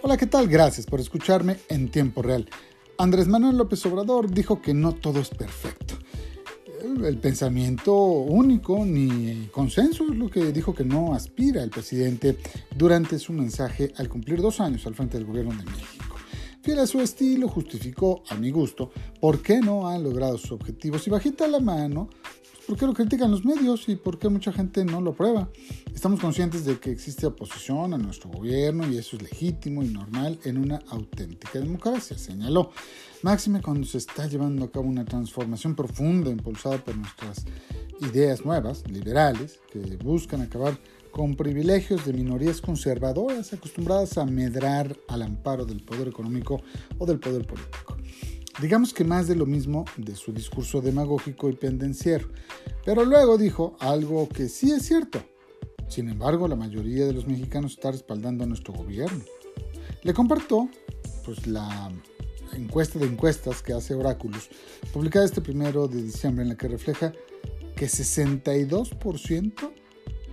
Hola, ¿qué tal? Gracias por escucharme en tiempo real. Andrés Manuel López Obrador dijo que no todo es perfecto. El pensamiento único ni consenso es lo que dijo que no aspira el presidente durante su mensaje al cumplir dos años al frente del gobierno de México. Fiel a su estilo, justificó, a mi gusto, por qué no ha logrado sus objetivos y bajita la mano ¿Por qué lo critican los medios y por qué mucha gente no lo aprueba? Estamos conscientes de que existe oposición a nuestro gobierno y eso es legítimo y normal en una auténtica democracia, señaló. Máxime cuando se está llevando a cabo una transformación profunda impulsada por nuestras ideas nuevas, liberales, que buscan acabar con privilegios de minorías conservadoras acostumbradas a medrar al amparo del poder económico o del poder político. Digamos que más de lo mismo de su discurso demagógico y pendenciero. Pero luego dijo algo que sí es cierto. Sin embargo, la mayoría de los mexicanos está respaldando a nuestro gobierno. Le comparto pues, la encuesta de encuestas que hace Oráculos, publicada este primero de diciembre, en la que refleja que 62%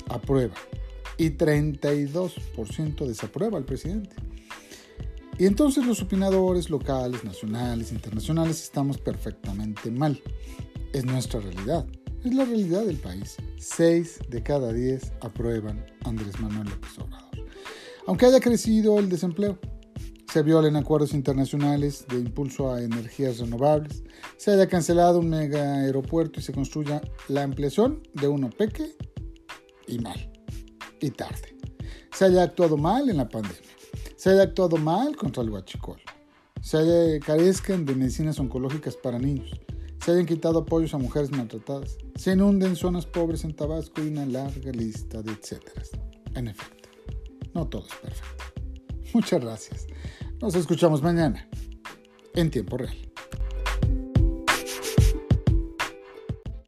aprueba y 32% desaprueba al presidente. Y entonces los opinadores locales, nacionales, internacionales estamos perfectamente mal. Es nuestra realidad, es la realidad del país. Seis de cada diez aprueban Andrés Manuel López Obrador. Aunque haya crecido el desempleo, se violen acuerdos internacionales de impulso a energías renovables, se haya cancelado un mega aeropuerto y se construya la ampliación de uno peque y mal, y tarde. Se haya actuado mal en la pandemia se haya actuado mal contra el huachicol, se haya, carezcan de medicinas oncológicas para niños, se hayan quitado apoyos a mujeres maltratadas, se inunden zonas pobres en Tabasco y una larga lista de etcétera. En efecto, no todo es perfecto. Muchas gracias. Nos escuchamos mañana en tiempo real.